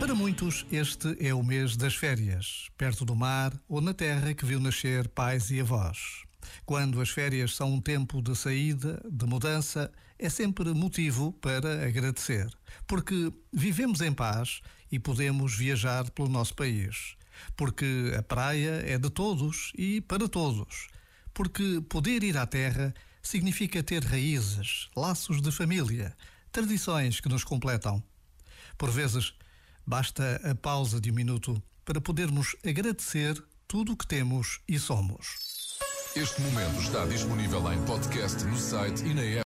Para muitos, este é o mês das férias, perto do mar ou na terra que viu nascer pais e avós. Quando as férias são um tempo de saída, de mudança, é sempre motivo para agradecer, porque vivemos em paz e podemos viajar pelo nosso país. Porque a praia é de todos e para todos. Porque poder ir à terra significa ter raízes, laços de família, tradições que nos completam. Por vezes, Basta a pausa de um minuto para podermos agradecer tudo o que temos e somos. Este momento está disponível em podcast no site e na app.